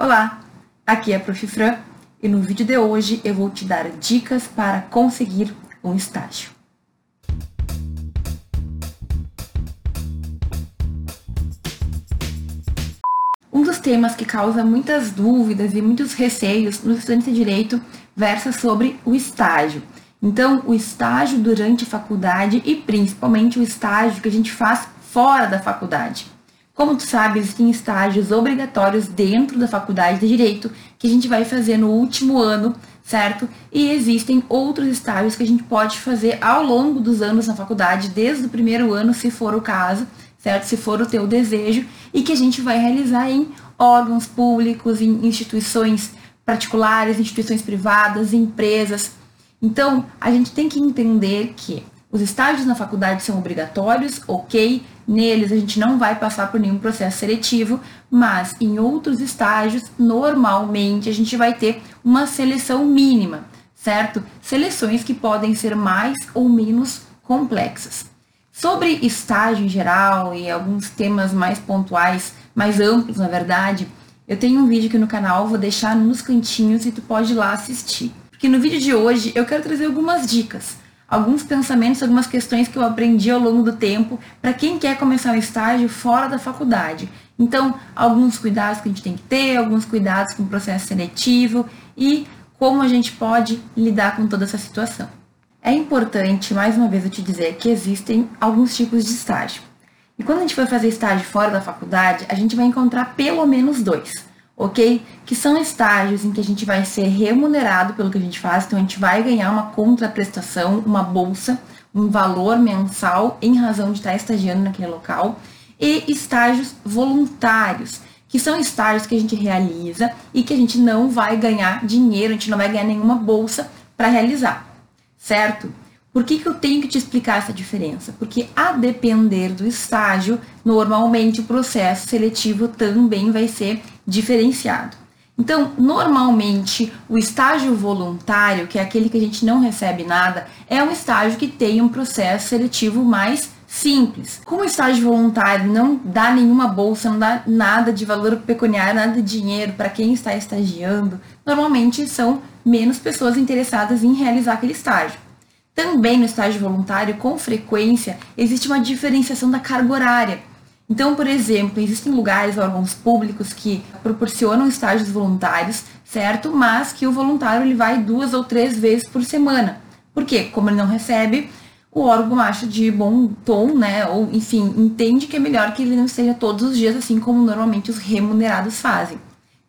Olá, aqui é a Prof. Fran e no vídeo de hoje eu vou te dar dicas para conseguir um estágio. Um dos temas que causa muitas dúvidas e muitos receios nos estudantes de direito versa sobre o estágio. Então, o estágio durante a faculdade e principalmente o estágio que a gente faz fora da faculdade. Como tu sabe, existem estágios obrigatórios dentro da faculdade de Direito que a gente vai fazer no último ano, certo? E existem outros estágios que a gente pode fazer ao longo dos anos na faculdade, desde o primeiro ano, se for o caso, certo? Se for o teu desejo, e que a gente vai realizar em órgãos públicos, em instituições particulares, instituições privadas, empresas. Então, a gente tem que entender que os estágios na faculdade são obrigatórios, ok, neles a gente não vai passar por nenhum processo seletivo, mas em outros estágios, normalmente a gente vai ter uma seleção mínima, certo? Seleções que podem ser mais ou menos complexas. Sobre estágio em geral e alguns temas mais pontuais, mais amplos na verdade, eu tenho um vídeo aqui no canal, vou deixar nos cantinhos e tu pode ir lá assistir. Porque no vídeo de hoje eu quero trazer algumas dicas alguns pensamentos, algumas questões que eu aprendi ao longo do tempo para quem quer começar um estágio fora da faculdade. Então, alguns cuidados que a gente tem que ter, alguns cuidados com o processo seletivo e como a gente pode lidar com toda essa situação. É importante, mais uma vez, eu te dizer que existem alguns tipos de estágio. E quando a gente for fazer estágio fora da faculdade, a gente vai encontrar pelo menos dois ok? Que são estágios em que a gente vai ser remunerado pelo que a gente faz, então a gente vai ganhar uma contraprestação, uma bolsa, um valor mensal em razão de estar estagiando naquele local, e estágios voluntários, que são estágios que a gente realiza e que a gente não vai ganhar dinheiro, a gente não vai ganhar nenhuma bolsa para realizar, certo? Por que, que eu tenho que te explicar essa diferença? Porque a depender do estágio, normalmente o processo seletivo também vai ser diferenciado. Então, normalmente, o estágio voluntário, que é aquele que a gente não recebe nada, é um estágio que tem um processo seletivo mais simples. Como o estágio voluntário não dá nenhuma bolsa, não dá nada de valor pecuniário, nada de dinheiro para quem está estagiando, normalmente são menos pessoas interessadas em realizar aquele estágio. Também no estágio voluntário, com frequência, existe uma diferenciação da carga horária. Então, por exemplo, existem lugares, órgãos públicos que proporcionam estágios voluntários, certo? Mas que o voluntário ele vai duas ou três vezes por semana. Por quê? Como ele não recebe, o órgão acha de bom tom, né? Ou, enfim, entende que é melhor que ele não esteja todos os dias, assim como normalmente os remunerados fazem.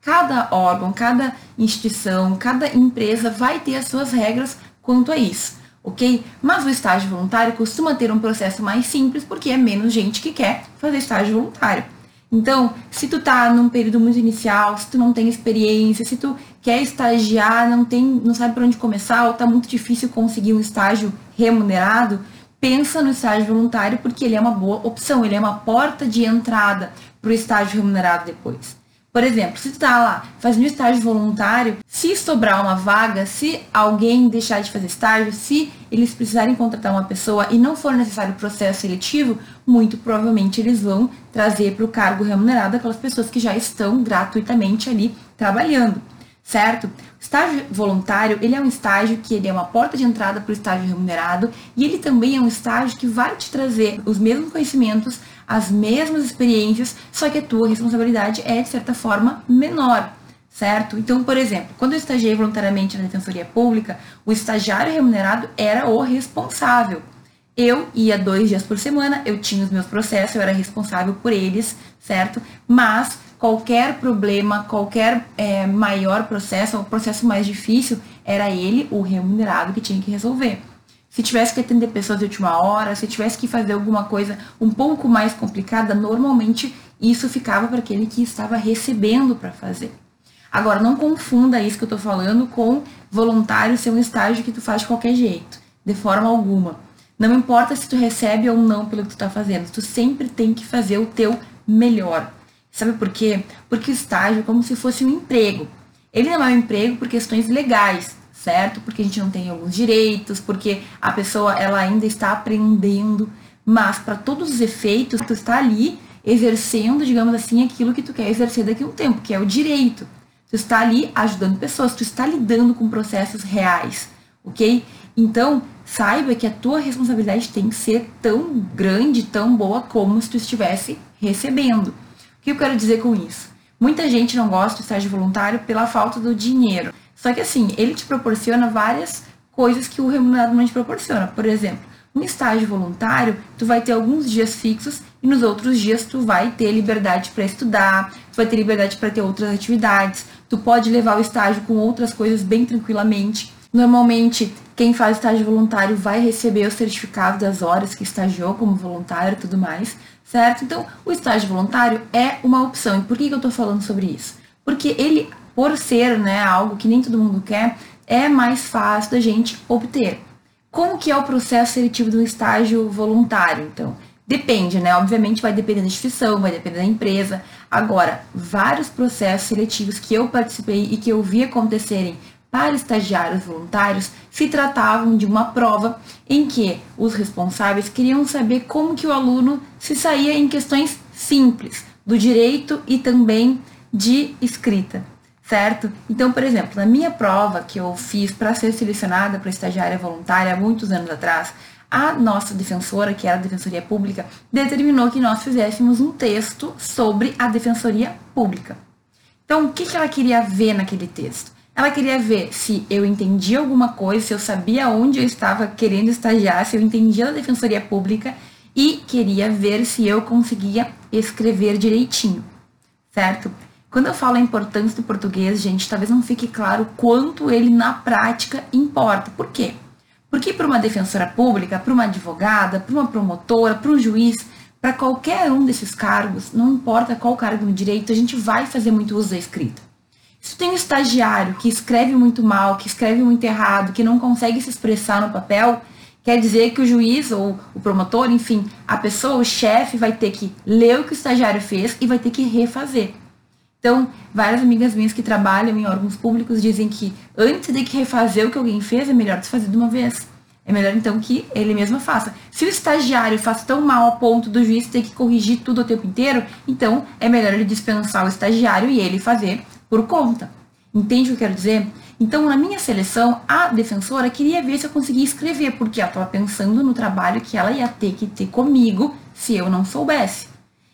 Cada órgão, cada instituição, cada empresa vai ter as suas regras quanto a isso ok? Mas o estágio voluntário costuma ter um processo mais simples porque é menos gente que quer fazer estágio voluntário. Então, se tu tá num período muito inicial, se tu não tem experiência, se tu quer estagiar, não tem, não sabe por onde começar, ou tá muito difícil conseguir um estágio remunerado, pensa no estágio voluntário porque ele é uma boa opção, ele é uma porta de entrada para o estágio remunerado depois. Por exemplo, se tu tá lá fazendo estágio voluntário, se sobrar uma vaga, se alguém deixar de fazer estágio, se eles precisarem contratar uma pessoa e não for necessário processo seletivo, muito provavelmente eles vão trazer para o cargo remunerado aquelas pessoas que já estão gratuitamente ali trabalhando certo? O estágio voluntário, ele é um estágio que ele é uma porta de entrada para o estágio remunerado e ele também é um estágio que vai te trazer os mesmos conhecimentos, as mesmas experiências, só que a tua responsabilidade é, de certa forma, menor, certo? Então, por exemplo, quando eu estagiei voluntariamente na Defensoria Pública, o estagiário remunerado era o responsável. Eu ia dois dias por semana, eu tinha os meus processos, eu era responsável por eles, certo? Mas qualquer problema, qualquer é, maior processo, o processo mais difícil, era ele, o remunerado, que tinha que resolver. Se tivesse que atender pessoas de última hora, se tivesse que fazer alguma coisa um pouco mais complicada, normalmente isso ficava para aquele que estava recebendo para fazer. Agora, não confunda isso que eu estou falando com voluntário ser um estágio que tu faz de qualquer jeito, de forma alguma. Não importa se tu recebe ou não pelo que tu está fazendo, tu sempre tem que fazer o teu melhor. Sabe por quê? Porque o estágio é como se fosse um emprego. Ele não é um emprego por questões legais, certo? Porque a gente não tem alguns direitos, porque a pessoa ela ainda está aprendendo, mas para todos os efeitos, tu está ali exercendo, digamos assim, aquilo que tu quer exercer daqui a um tempo, que é o direito, Tu está ali ajudando pessoas, tu está lidando com processos reais, ok? Então, saiba que a tua responsabilidade tem que ser tão grande, tão boa como se tu estivesse recebendo. O que eu quero dizer com isso? Muita gente não gosta do estágio voluntário pela falta do dinheiro. Só que assim, ele te proporciona várias coisas que o remunerado não te proporciona. Por exemplo, um estágio voluntário, tu vai ter alguns dias fixos e nos outros dias tu vai ter liberdade para estudar, tu vai ter liberdade para ter outras atividades, tu pode levar o estágio com outras coisas bem tranquilamente. Normalmente, quem faz estágio voluntário vai receber o certificado das horas que estagiou como voluntário e tudo mais, certo? Então, o estágio voluntário é uma opção. E por que, que eu estou falando sobre isso? Porque ele, por ser né, algo que nem todo mundo quer, é mais fácil da gente obter. Como que é o processo seletivo do estágio voluntário, então? Depende, né? Obviamente vai depender da instituição, vai depender da empresa. Agora, vários processos seletivos que eu participei e que eu vi acontecerem para estagiários voluntários se tratavam de uma prova em que os responsáveis queriam saber como que o aluno se saía em questões simples do direito e também de escrita certo? Então, por exemplo, na minha prova que eu fiz para ser selecionada para estagiária voluntária há muitos anos atrás, a nossa defensora, que era a Defensoria Pública, determinou que nós fizéssemos um texto sobre a Defensoria Pública. Então, o que, que ela queria ver naquele texto? Ela queria ver se eu entendia alguma coisa, se eu sabia onde eu estava querendo estagiar, se eu entendia da Defensoria Pública e queria ver se eu conseguia escrever direitinho, certo? Quando eu falo a importância do português, gente, talvez não fique claro quanto ele na prática importa. Por quê? Porque para uma defensora pública, para uma advogada, para uma promotora, para um juiz, para qualquer um desses cargos, não importa qual cargo no direito, a gente vai fazer muito uso da escrita. Se tem um estagiário que escreve muito mal, que escreve muito errado, que não consegue se expressar no papel, quer dizer que o juiz ou o promotor, enfim, a pessoa, o chefe, vai ter que ler o que o estagiário fez e vai ter que refazer. Então, várias amigas minhas que trabalham em órgãos públicos dizem que antes de que refazer o que alguém fez, é melhor desfazer de uma vez. É melhor então que ele mesmo faça. Se o estagiário faz tão mal a ponto do juiz ter que corrigir tudo o tempo inteiro, então é melhor ele dispensar o estagiário e ele fazer por conta. Entende o que eu quero dizer? Então, na minha seleção, a defensora queria ver se eu conseguia escrever, porque ela estava pensando no trabalho que ela ia ter que ter comigo se eu não soubesse.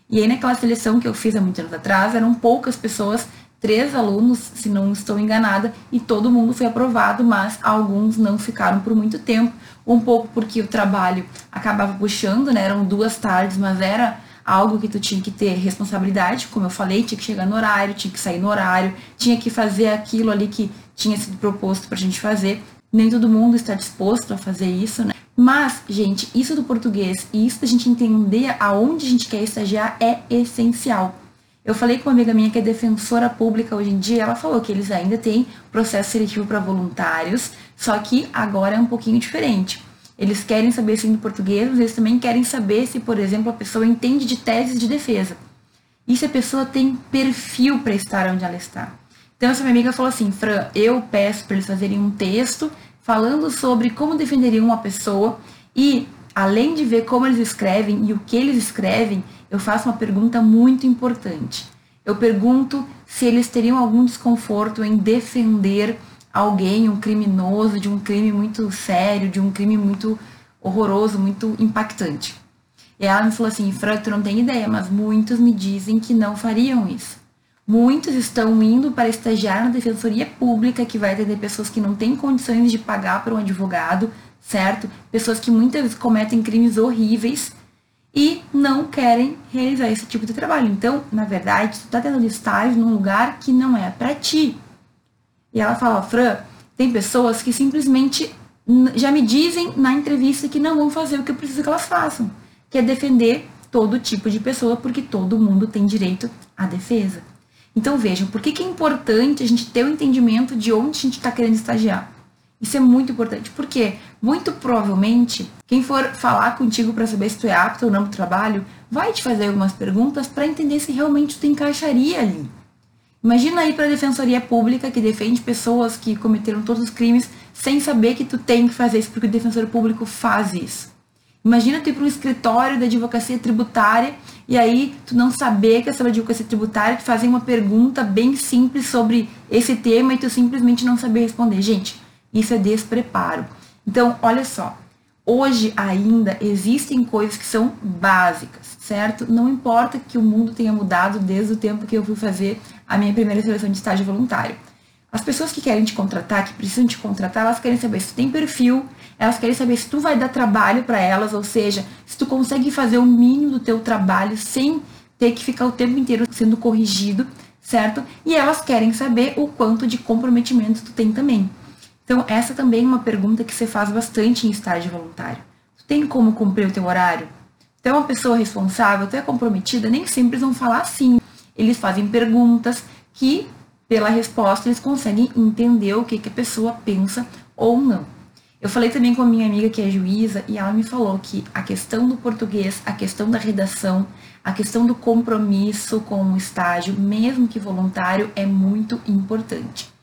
E aí naquela seleção que eu fiz há muitos anos atrás, eram poucas pessoas, três alunos, se não estou enganada, e todo mundo foi aprovado, mas alguns não ficaram por muito tempo, um pouco porque o trabalho acabava puxando, né? Eram duas tardes, mas era algo que tu tinha que ter responsabilidade, como eu falei, tinha que chegar no horário, tinha que sair no horário, tinha que fazer aquilo ali que tinha sido proposto pra gente fazer. Nem todo mundo está disposto a fazer isso, né? Mas, gente, isso do português e isso da gente entender aonde a gente quer estagiar é essencial. Eu falei com uma amiga minha que é defensora pública hoje em dia, ela falou que eles ainda têm processo seletivo para voluntários, só que agora é um pouquinho diferente. Eles querem saber sim do português, mas eles também querem saber se, por exemplo, a pessoa entende de teses de defesa. E se a pessoa tem perfil para estar onde ela está. Então, essa minha amiga falou assim: Fran, eu peço para eles fazerem um texto falando sobre como defenderiam uma pessoa e, além de ver como eles escrevem e o que eles escrevem, eu faço uma pergunta muito importante. Eu pergunto se eles teriam algum desconforto em defender alguém, um criminoso, de um crime muito sério, de um crime muito horroroso, muito impactante. E ela me falou assim, Fran, tu não tem ideia, mas muitos me dizem que não fariam isso. Muitos estão indo para estagiar na defensoria pública, que vai atender pessoas que não têm condições de pagar para um advogado, certo? Pessoas que muitas vezes cometem crimes horríveis e não querem realizar esse tipo de trabalho. Então, na verdade, tu está tendo estágio num lugar que não é para ti. E ela fala, Fran, tem pessoas que simplesmente já me dizem na entrevista que não vão fazer o que eu preciso que elas façam, que é defender todo tipo de pessoa, porque todo mundo tem direito à defesa. Então vejam, por que, que é importante a gente ter o um entendimento de onde a gente está querendo estagiar? Isso é muito importante, porque muito provavelmente quem for falar contigo para saber se tu é apto ou não para o trabalho, vai te fazer algumas perguntas para entender se realmente tu encaixaria ali. Imagina aí para a defensoria pública que defende pessoas que cometeram todos os crimes sem saber que tu tem que fazer isso porque o defensor público faz isso. Imagina tu ir para um escritório da advocacia tributária e aí tu não saber que é sobre advocacia tributária, te fazer uma pergunta bem simples sobre esse tema e tu simplesmente não saber responder. Gente, isso é despreparo. Então, olha só, hoje ainda existem coisas que são básicas, certo? Não importa que o mundo tenha mudado desde o tempo que eu fui fazer a minha primeira seleção de estágio voluntário. As pessoas que querem te contratar, que precisam te contratar, elas querem saber se tu tem perfil, elas querem saber se tu vai dar trabalho para elas, ou seja, se tu consegue fazer o mínimo do teu trabalho sem ter que ficar o tempo inteiro sendo corrigido, certo? E elas querem saber o quanto de comprometimento tu tem também. Então, essa também é uma pergunta que você faz bastante em estágio voluntário. Tu tem como cumprir o teu horário? Tu é uma pessoa responsável, tu é comprometida? Nem sempre vão falar assim. Eles fazem perguntas que, pela resposta, eles conseguem entender o que, que a pessoa pensa ou não. Eu falei também com a minha amiga que é juíza e ela me falou que a questão do português, a questão da redação, a questão do compromisso com o estágio, mesmo que voluntário, é muito importante.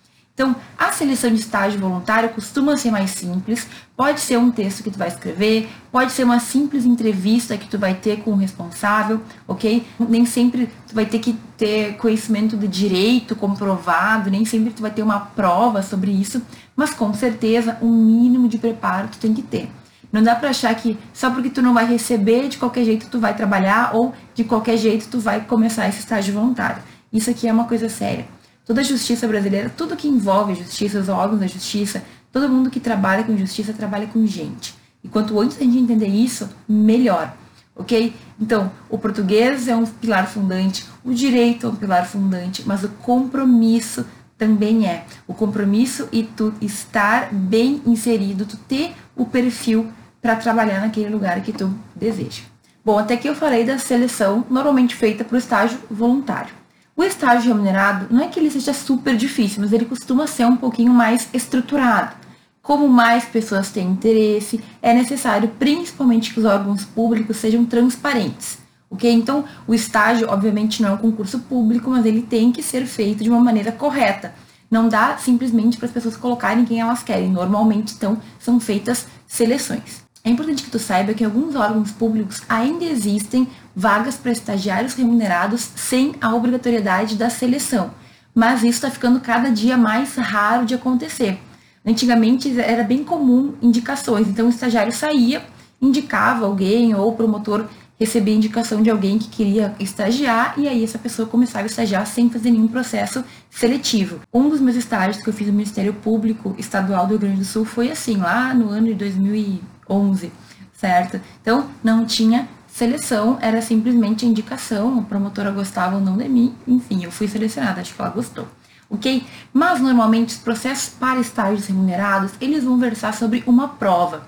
Então, a seleção de estágio voluntário costuma ser mais simples. Pode ser um texto que tu vai escrever, pode ser uma simples entrevista que tu vai ter com o responsável, ok? Nem sempre tu vai ter que ter conhecimento de direito comprovado, nem sempre tu vai ter uma prova sobre isso, mas com certeza um mínimo de preparo tu tem que ter. Não dá para achar que só porque tu não vai receber de qualquer jeito tu vai trabalhar ou de qualquer jeito tu vai começar esse estágio voluntário. Isso aqui é uma coisa séria. Toda a justiça brasileira, tudo que envolve justiça, os órgãos da justiça, todo mundo que trabalha com justiça trabalha com gente. E quanto antes a gente entender isso, melhor. Ok? Então, o português é um pilar fundante, o direito é um pilar fundante, mas o compromisso também é. O compromisso e tu estar bem inserido, tu ter o perfil para trabalhar naquele lugar que tu deseja. Bom, até aqui eu falei da seleção normalmente feita para o estágio voluntário. O estágio remunerado não é que ele seja super difícil, mas ele costuma ser um pouquinho mais estruturado. Como mais pessoas têm interesse, é necessário principalmente que os órgãos públicos sejam transparentes. Ok? Então, o estágio, obviamente, não é um concurso público, mas ele tem que ser feito de uma maneira correta. Não dá simplesmente para as pessoas colocarem quem elas querem. Normalmente, então, são feitas seleções. É importante que tu saiba que em alguns órgãos públicos ainda existem vagas para estagiários remunerados sem a obrigatoriedade da seleção, mas isso está ficando cada dia mais raro de acontecer. Antigamente era bem comum indicações, então o estagiário saía, indicava alguém ou o promotor recebia indicação de alguém que queria estagiar e aí essa pessoa começava a estagiar sem fazer nenhum processo seletivo. Um dos meus estágios que eu fiz no Ministério Público Estadual do Rio Grande do Sul foi assim, lá no ano de 2000 11, certo? Então, não tinha seleção, era simplesmente indicação, a promotora gostava ou não de mim, enfim, eu fui selecionada, acho que ela gostou. Ok? Mas normalmente os processos para estágios remunerados, eles vão versar sobre uma prova.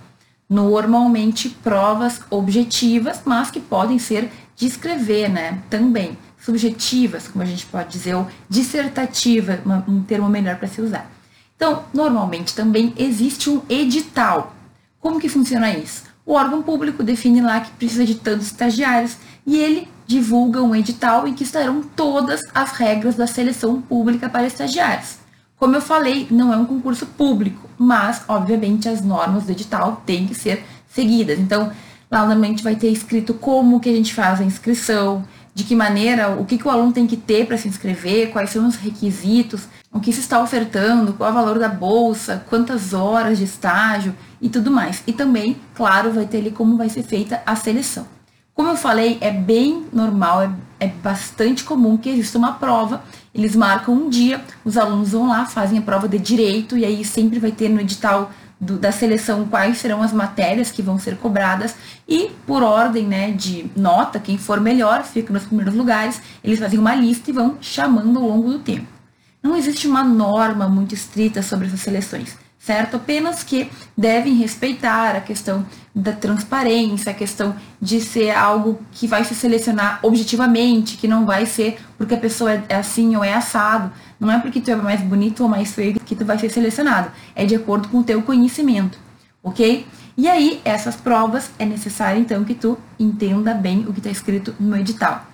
Normalmente provas objetivas, mas que podem ser de escrever, né? Também. Subjetivas, como a gente pode dizer, ou dissertativa, um termo melhor para se usar. Então, normalmente também existe um edital. Como que funciona isso? O órgão público define lá que precisa de tantos estagiários e ele divulga um edital em que estarão todas as regras da seleção pública para estagiários. Como eu falei, não é um concurso público, mas, obviamente, as normas do edital têm que ser seguidas. Então, lá normalmente vai ter escrito como que a gente faz a inscrição, de que maneira, o que, que o aluno tem que ter para se inscrever, quais são os requisitos, o que se está ofertando, qual é o valor da bolsa, quantas horas de estágio e tudo mais. E também, claro, vai ter ali como vai ser feita a seleção. Como eu falei, é bem normal, é, é bastante comum que exista uma prova. Eles marcam um dia, os alunos vão lá, fazem a prova de direito, e aí sempre vai ter no edital do, da seleção quais serão as matérias que vão ser cobradas e por ordem né, de nota, quem for melhor fica nos primeiros lugares, eles fazem uma lista e vão chamando ao longo do tempo. Não existe uma norma muito estrita sobre essas seleções, certo? Apenas que devem respeitar a questão da transparência, a questão de ser algo que vai se selecionar objetivamente, que não vai ser porque a pessoa é assim ou é assado. Não é porque tu é mais bonito ou mais feio que tu vai ser selecionado. É de acordo com o teu conhecimento, ok? E aí, essas provas, é necessário então que tu entenda bem o que está escrito no edital.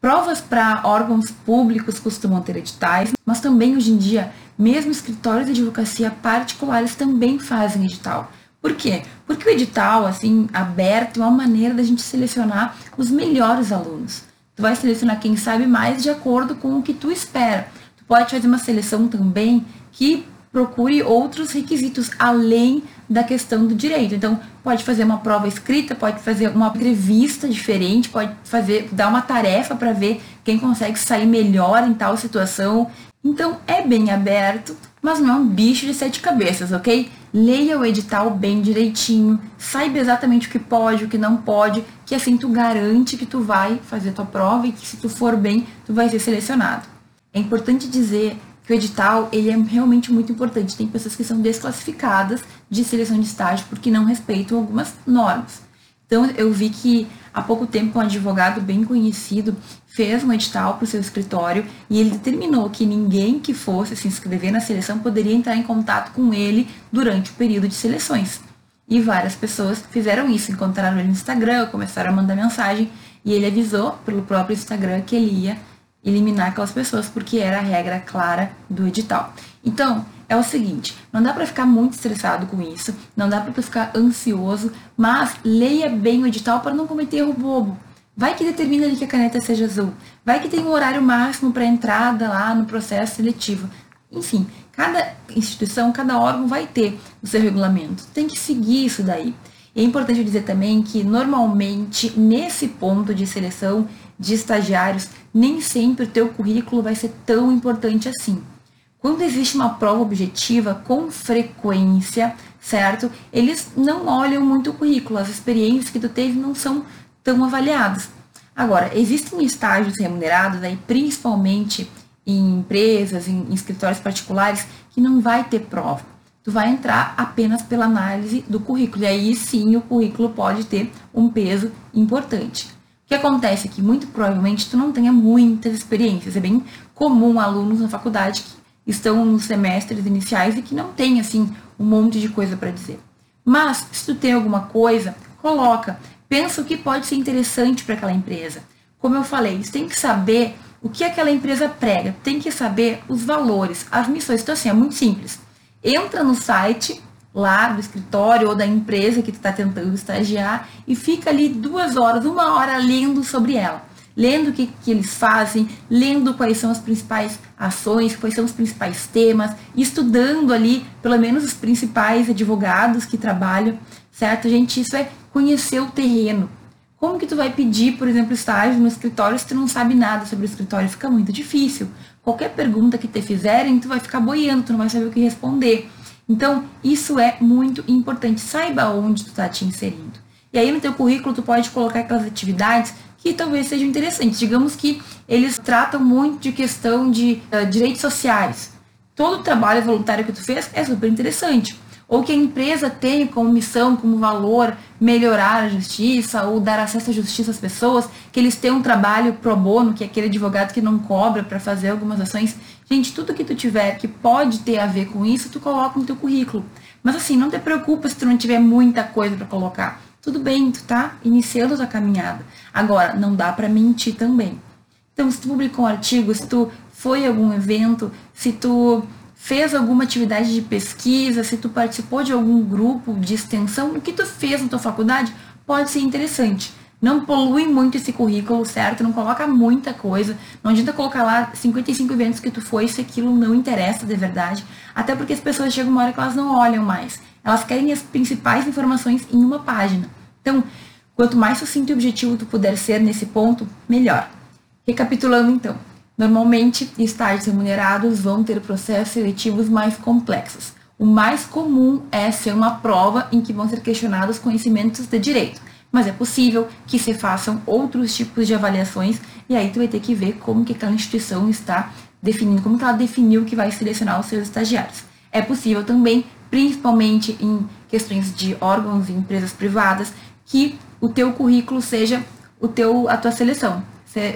Provas para órgãos públicos costumam ter editais, mas também hoje em dia, mesmo escritórios de advocacia particulares também fazem edital. Por quê? Porque o edital, assim, aberto, é uma maneira da gente selecionar os melhores alunos. Tu vai selecionar quem sabe mais de acordo com o que tu espera. Pode fazer uma seleção também que procure outros requisitos além da questão do direito. Então, pode fazer uma prova escrita, pode fazer uma entrevista diferente, pode fazer dar uma tarefa para ver quem consegue sair melhor em tal situação. Então, é bem aberto, mas não é um bicho de sete cabeças, ok? Leia o edital bem direitinho, saiba exatamente o que pode, o que não pode, que assim tu garante que tu vai fazer tua prova e que se tu for bem, tu vai ser selecionado. É importante dizer que o edital ele é realmente muito importante. Tem pessoas que são desclassificadas de seleção de estágio porque não respeitam algumas normas. Então, eu vi que há pouco tempo um advogado bem conhecido fez um edital para o seu escritório e ele determinou que ninguém que fosse se inscrever na seleção poderia entrar em contato com ele durante o período de seleções. E várias pessoas fizeram isso, encontraram ele no Instagram, começaram a mandar mensagem e ele avisou pelo próprio Instagram que ele ia eliminar aquelas pessoas, porque era a regra clara do edital. Então, é o seguinte, não dá para ficar muito estressado com isso, não dá para ficar ansioso, mas leia bem o edital para não cometer erro bobo. Vai que determina ali que a caneta seja azul. Vai que tem um horário máximo para entrada lá no processo seletivo. Enfim, cada instituição, cada órgão vai ter o seu regulamento. Tem que seguir isso daí. E é importante dizer também que normalmente nesse ponto de seleção de estagiários, nem sempre o teu currículo vai ser tão importante assim. Quando existe uma prova objetiva com frequência, certo? Eles não olham muito o currículo, as experiências que tu teve não são tão avaliadas. Agora, existem estágios remunerados aí, principalmente em empresas, em, em escritórios particulares, que não vai ter prova. Tu vai entrar apenas pela análise do currículo. E aí sim o currículo pode ter um peso importante. O que acontece é que muito provavelmente tu não tenha muitas experiências. É bem comum alunos na faculdade que estão nos semestres iniciais e que não tem assim um monte de coisa para dizer. Mas se tu tem alguma coisa, coloca. Pensa o que pode ser interessante para aquela empresa. Como eu falei, você tem que saber o que aquela empresa prega, tem que saber os valores, as missões. Então assim, é muito simples. Entra no site lá do escritório ou da empresa que tu está tentando estagiar e fica ali duas horas, uma hora lendo sobre ela. Lendo o que, que eles fazem, lendo quais são as principais ações, quais são os principais temas, estudando ali pelo menos os principais advogados que trabalham, certo? Gente, isso é conhecer o terreno. Como que tu vai pedir, por exemplo, estágio no escritório se tu não sabe nada sobre o escritório? Fica muito difícil. Qualquer pergunta que te fizerem, tu vai ficar boiando, tu não vai saber o que responder. Então, isso é muito importante. Saiba onde tu está te inserindo. E aí no teu currículo tu pode colocar aquelas atividades que talvez sejam interessantes. Digamos que eles tratam muito de questão de uh, direitos sociais. Todo o trabalho voluntário que tu fez é super interessante ou que a empresa tem como missão, como valor, melhorar a justiça ou dar acesso à justiça às pessoas, que eles têm um trabalho pro bono, que é aquele advogado que não cobra para fazer algumas ações. Gente, tudo que tu tiver que pode ter a ver com isso, tu coloca no teu currículo. Mas assim, não te preocupa se tu não tiver muita coisa para colocar. Tudo bem, tu tá iniciando a tua caminhada. Agora, não dá para mentir também. Então, se tu publicou um artigo, se tu foi a algum evento, se tu fez alguma atividade de pesquisa, se tu participou de algum grupo de extensão, o que tu fez na tua faculdade pode ser interessante. Não polui muito esse currículo, certo? Não coloca muita coisa. Não adianta colocar lá 55 eventos que tu foi se aquilo não interessa de verdade. Até porque as pessoas chegam uma hora que elas não olham mais. Elas querem as principais informações em uma página. Então, quanto mais sucinto e objetivo tu puder ser nesse ponto, melhor. Recapitulando então. Normalmente, estágios remunerados vão ter processos seletivos mais complexos. O mais comum é ser uma prova em que vão ser questionados conhecimentos de direito, mas é possível que se façam outros tipos de avaliações e aí tu vai ter que ver como que aquela instituição está definindo, como que ela definiu que vai selecionar os seus estagiários. É possível também, principalmente em questões de órgãos e empresas privadas, que o teu currículo seja o teu, a tua seleção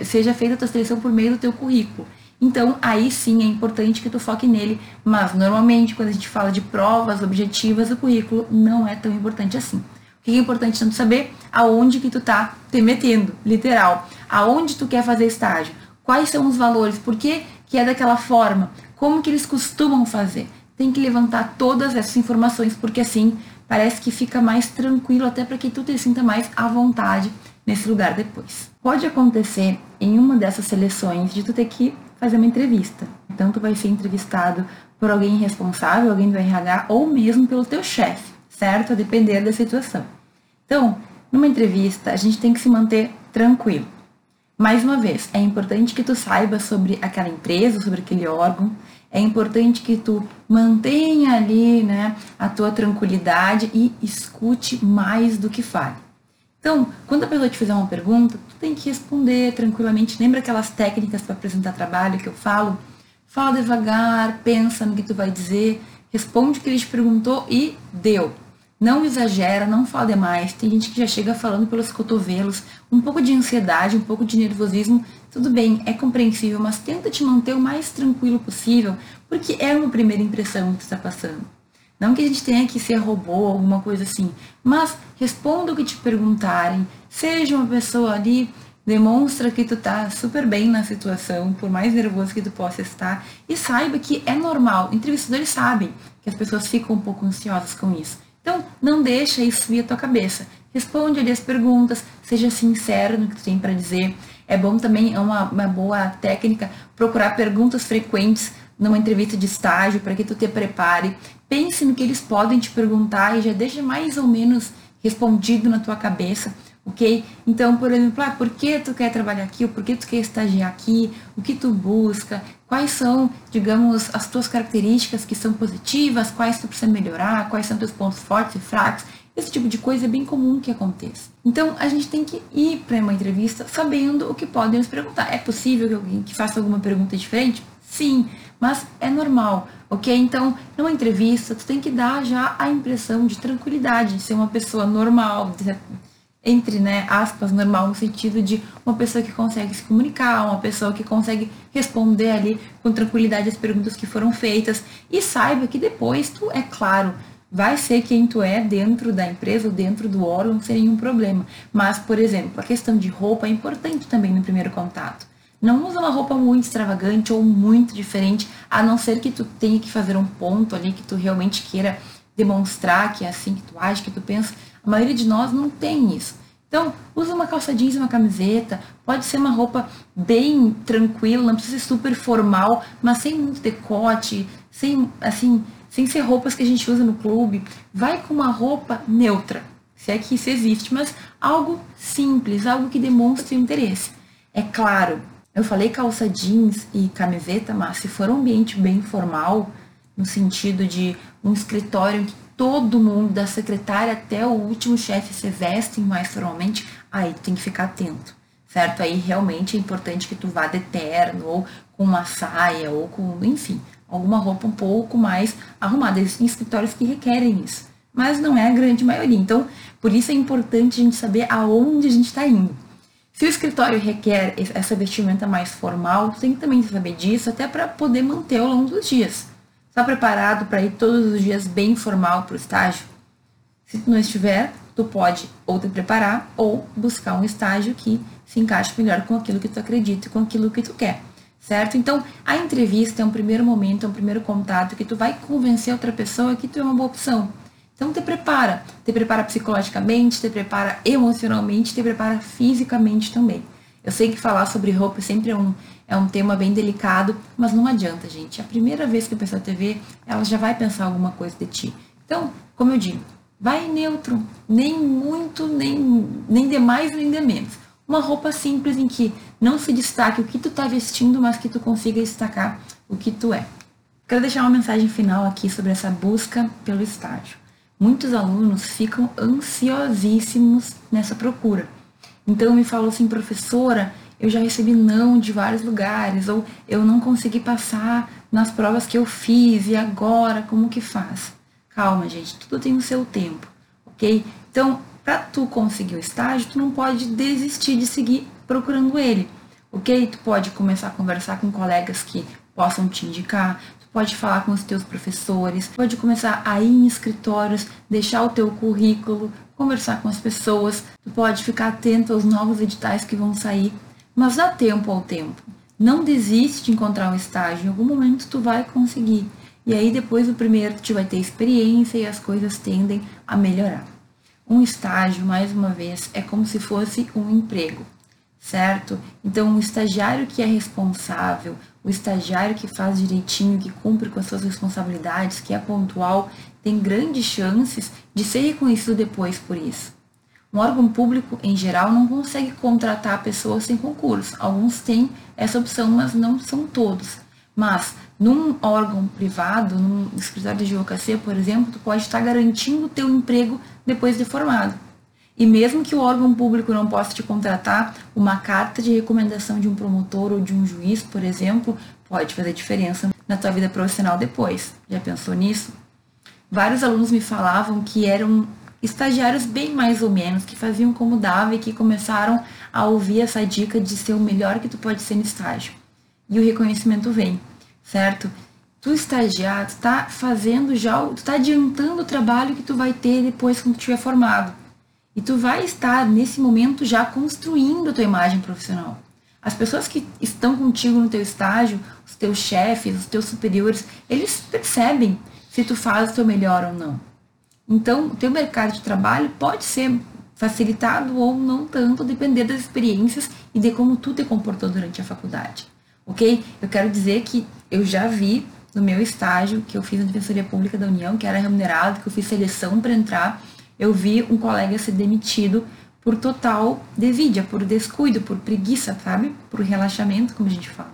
seja feita a tua seleção por meio do teu currículo. Então, aí sim é importante que tu foque nele, mas normalmente quando a gente fala de provas objetivas, o currículo não é tão importante assim. O que é importante tanto saber? Aonde que tu tá te metendo, literal. Aonde tu quer fazer estágio? Quais são os valores? Por que, que é daquela forma? Como que eles costumam fazer? Tem que levantar todas essas informações, porque assim parece que fica mais tranquilo até para que tu te sinta mais à vontade nesse lugar depois. Pode acontecer em uma dessas seleções de tu ter que fazer uma entrevista. Então tu vai ser entrevistado por alguém responsável, alguém do RH ou mesmo pelo teu chefe, certo? A depender da situação. Então, numa entrevista, a gente tem que se manter tranquilo. Mais uma vez, é importante que tu saiba sobre aquela empresa, sobre aquele órgão. É importante que tu mantenha ali, né, a tua tranquilidade e escute mais do que fale. Então, quando a pessoa te fizer uma pergunta, tu tem que responder tranquilamente. Lembra aquelas técnicas para apresentar trabalho que eu falo? Fala devagar, pensa no que tu vai dizer, responde o que ele te perguntou e deu. Não exagera, não fala demais. Tem gente que já chega falando pelos cotovelos, um pouco de ansiedade, um pouco de nervosismo. Tudo bem, é compreensível, mas tenta te manter o mais tranquilo possível, porque é uma primeira impressão que tu está passando. Não que a gente tenha que ser robô, alguma coisa assim, mas responda o que te perguntarem, seja uma pessoa ali, demonstra que tu tá super bem na situação, por mais nervoso que tu possa estar, e saiba que é normal. Entrevistadores sabem que as pessoas ficam um pouco ansiosas com isso. Então, não deixa isso subir a tua cabeça. Responde ali as perguntas, seja sincero no que tu tem para dizer. É bom também, é uma, uma boa técnica, procurar perguntas frequentes numa entrevista de estágio para que tu te prepare. Pense no que eles podem te perguntar e já deixa mais ou menos respondido na tua cabeça ok? Então, por exemplo, ah, por que tu quer trabalhar aqui, ou por que tu quer estagiar aqui, o que tu busca, quais são, digamos, as tuas características que são positivas, quais tu precisa melhorar, quais são teus pontos fortes e fracos, esse tipo de coisa é bem comum que aconteça. Então, a gente tem que ir para uma entrevista sabendo o que podem nos perguntar. É possível que alguém que faça alguma pergunta diferente? Sim, mas é normal, ok? Então, numa entrevista, tu tem que dar já a impressão de tranquilidade, de ser uma pessoa normal, entre, né, aspas, normal no sentido de uma pessoa que consegue se comunicar, uma pessoa que consegue responder ali com tranquilidade as perguntas que foram feitas e saiba que depois tu, é claro, vai ser quem tu é dentro da empresa ou dentro do órgão sem nenhum problema. Mas, por exemplo, a questão de roupa é importante também no primeiro contato. Não usa uma roupa muito extravagante ou muito diferente, a não ser que tu tenha que fazer um ponto ali que tu realmente queira demonstrar que é assim que tu age, que tu pensa a maioria de nós não tem isso. Então, usa uma calça jeans uma camiseta, pode ser uma roupa bem tranquila, não precisa ser super formal, mas sem muito decote, sem assim, sem ser roupas que a gente usa no clube. Vai com uma roupa neutra, se é que isso existe, mas algo simples, algo que demonstre interesse. É claro, eu falei calça jeans e camiseta, mas se for um ambiente bem formal, no sentido de um escritório que todo mundo, da secretária até o último chefe, se vestem mais formalmente, aí tu tem que ficar atento, certo? Aí realmente é importante que tu vá de terno, ou com uma saia, ou com, enfim, alguma roupa um pouco mais arrumada. Existem escritórios que requerem isso, mas não é a grande maioria. Então, por isso é importante a gente saber aonde a gente está indo. Se o escritório requer essa vestimenta mais formal, tem que também saber disso, até para poder manter ao longo dos dias. Está preparado para ir todos os dias bem formal para o estágio? Se tu não estiver, tu pode ou te preparar ou buscar um estágio que se encaixe melhor com aquilo que tu acredita e com aquilo que tu quer, certo? Então, a entrevista é um primeiro momento, é um primeiro contato que tu vai convencer outra pessoa que tu é uma boa opção. Então, te prepara. Te prepara psicologicamente, te prepara emocionalmente, te prepara fisicamente também. Eu sei que falar sobre roupa sempre é um, é um tema bem delicado, mas não adianta, gente. A primeira vez que a pessoa te vê, ela já vai pensar alguma coisa de ti. Então, como eu digo, vai neutro, nem muito, nem, nem de mais, nem de menos. Uma roupa simples em que não se destaque o que tu está vestindo, mas que tu consiga destacar o que tu é. Quero deixar uma mensagem final aqui sobre essa busca pelo estágio. Muitos alunos ficam ansiosíssimos nessa procura. Então me falou assim, professora, eu já recebi não de vários lugares, ou eu não consegui passar nas provas que eu fiz, e agora como que faz? Calma, gente, tudo tem o seu tempo, ok? Então, para tu conseguir o estágio, tu não pode desistir de seguir procurando ele, ok? Tu pode começar a conversar com colegas que possam te indicar, pode falar com os teus professores, pode começar a ir em escritórios, deixar o teu currículo, conversar com as pessoas, tu pode ficar atento aos novos editais que vão sair mas dá tempo ao tempo. Não desiste de encontrar um estágio. Em algum momento tu vai conseguir. E aí depois do primeiro tu vai ter experiência e as coisas tendem a melhorar. Um estágio, mais uma vez, é como se fosse um emprego, certo? Então, o estagiário que é responsável, o estagiário que faz direitinho, que cumpre com as suas responsabilidades, que é pontual, tem grandes chances de ser reconhecido depois por isso. Um órgão público, em geral, não consegue contratar pessoas sem concurso. Alguns têm essa opção, mas não são todos. Mas num órgão privado, num escritório de advocacia, por exemplo, tu pode estar garantindo o teu emprego depois de formado. E mesmo que o órgão público não possa te contratar, uma carta de recomendação de um promotor ou de um juiz, por exemplo, pode fazer diferença na tua vida profissional depois. Já pensou nisso? Vários alunos me falavam que eram estagiários bem mais ou menos, que faziam como dava e que começaram a ouvir essa dica de ser o melhor que tu pode ser no estágio. E o reconhecimento vem, certo? Tu estagiar, tu tá fazendo já, tu tá adiantando o trabalho que tu vai ter depois quando tu estiver formado. E tu vai estar nesse momento já construindo a tua imagem profissional. As pessoas que estão contigo no teu estágio, os teus chefes, os teus superiores, eles percebem se tu faz o teu melhor ou não. Então, o teu mercado de trabalho pode ser facilitado ou não tanto, depender das experiências e de como tu te comportou durante a faculdade. Ok? Eu quero dizer que eu já vi no meu estágio que eu fiz na Defensoria Pública da União, que era remunerado, que eu fiz seleção para entrar, eu vi um colega ser demitido por total desídia, por descuido, por preguiça, sabe? Por relaxamento, como a gente fala.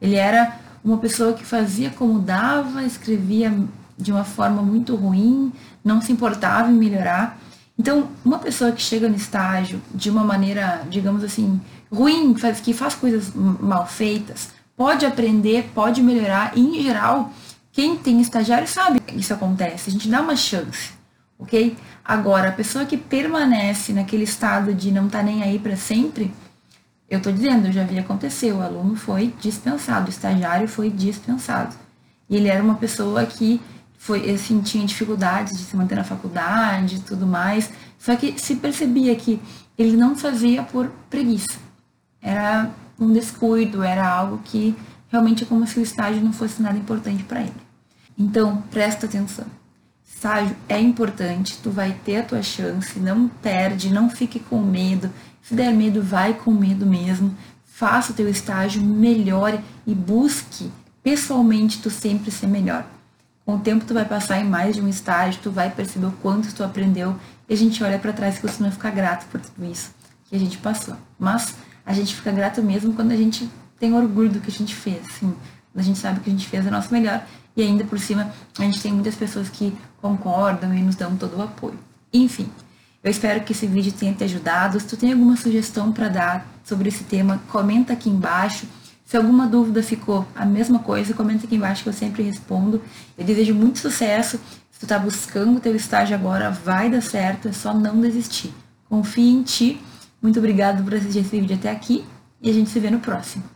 Ele era uma pessoa que fazia como dava, escrevia de uma forma muito ruim, não se importava em melhorar. Então, uma pessoa que chega no estágio de uma maneira, digamos assim, ruim, faz, que faz coisas mal feitas, pode aprender, pode melhorar, e em geral, quem tem estagiário sabe que isso acontece, a gente dá uma chance, ok? Agora, a pessoa que permanece naquele estado de não tá nem aí para sempre, eu tô dizendo, já vi acontecer, o aluno foi dispensado, o estagiário foi dispensado. E ele era uma pessoa que foi, assim, tinha dificuldades de se manter na faculdade e tudo mais. Só que se percebia que ele não fazia por preguiça. Era um descuido, era algo que realmente é como se o estágio não fosse nada importante para ele. Então, presta atenção. Estágio é importante, tu vai ter a tua chance, não perde, não fique com medo. Se der medo, vai com medo mesmo. Faça o teu estágio, melhore e busque pessoalmente tu sempre ser melhor. Com o tempo tu vai passar em mais de um estágio, tu vai perceber o quanto tu aprendeu e a gente olha para trás e costuma ficar grato por tudo isso que a gente passou. Mas a gente fica grato mesmo quando a gente tem orgulho do que a gente fez, assim, quando a gente sabe que a gente fez o nosso melhor e ainda por cima a gente tem muitas pessoas que concordam e nos dão todo o apoio. Enfim, eu espero que esse vídeo tenha te ajudado. Se tu tem alguma sugestão para dar sobre esse tema, comenta aqui embaixo. Se alguma dúvida ficou a mesma coisa, comenta aqui embaixo que eu sempre respondo. Eu desejo muito sucesso. Se tu está buscando o teu estágio agora, vai dar certo, é só não desistir. Confie em ti. Muito obrigado por assistir esse vídeo até aqui e a gente se vê no próximo.